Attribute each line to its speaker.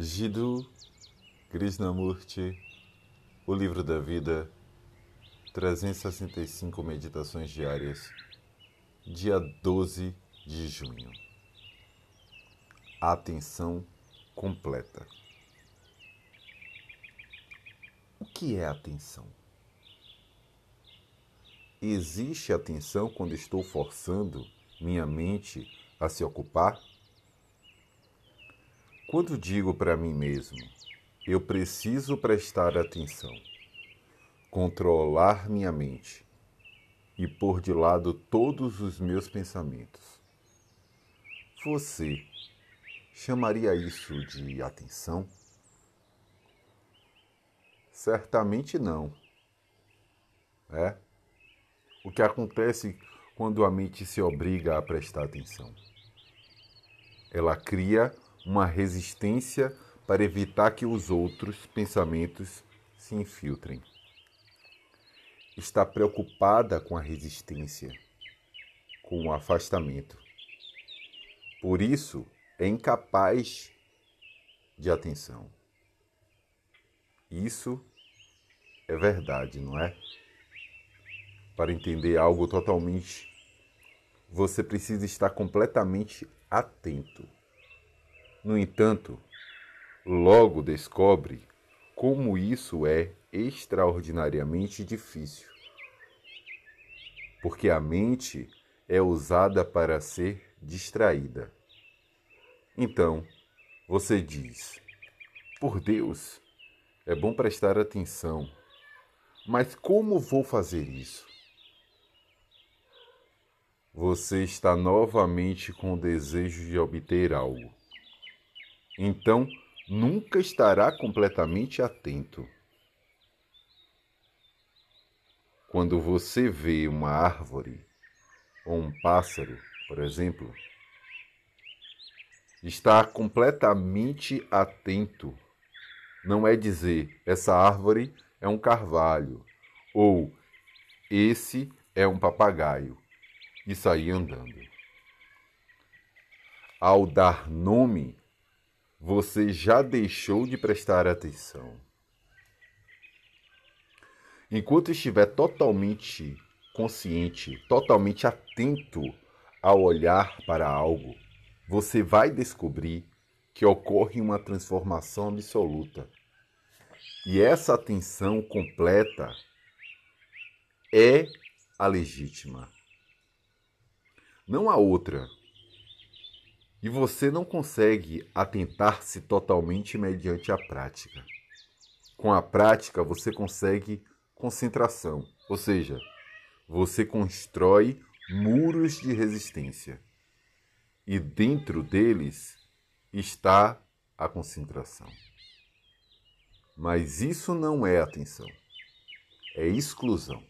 Speaker 1: Jiddu Krishnamurti, O Livro da Vida, 365 Meditações Diárias, dia 12 de junho. Atenção completa. O que é atenção? Existe atenção quando estou forçando minha mente a se ocupar? Quando digo para mim mesmo, eu preciso prestar atenção, controlar minha mente e pôr de lado todos os meus pensamentos. Você chamaria isso de atenção? Certamente não. É? O que acontece quando a mente se obriga a prestar atenção? Ela cria uma resistência para evitar que os outros pensamentos se infiltrem. Está preocupada com a resistência, com o afastamento. Por isso, é incapaz de atenção. Isso é verdade, não é? Para entender algo totalmente, você precisa estar completamente atento. No entanto, logo descobre como isso é extraordinariamente difícil. Porque a mente é usada para ser distraída. Então, você diz: Por Deus, é bom prestar atenção, mas como vou fazer isso? Você está novamente com o desejo de obter algo então nunca estará completamente atento. Quando você vê uma árvore ou um pássaro, por exemplo, está completamente atento. Não é dizer essa árvore é um carvalho ou esse é um papagaio e sair andando. Ao dar nome você já deixou de prestar atenção. Enquanto estiver totalmente consciente, totalmente atento ao olhar para algo, você vai descobrir que ocorre uma transformação absoluta. E essa atenção completa é a legítima. Não há outra. E você não consegue atentar-se totalmente mediante a prática. Com a prática, você consegue concentração, ou seja, você constrói muros de resistência. E dentro deles está a concentração. Mas isso não é atenção, é exclusão.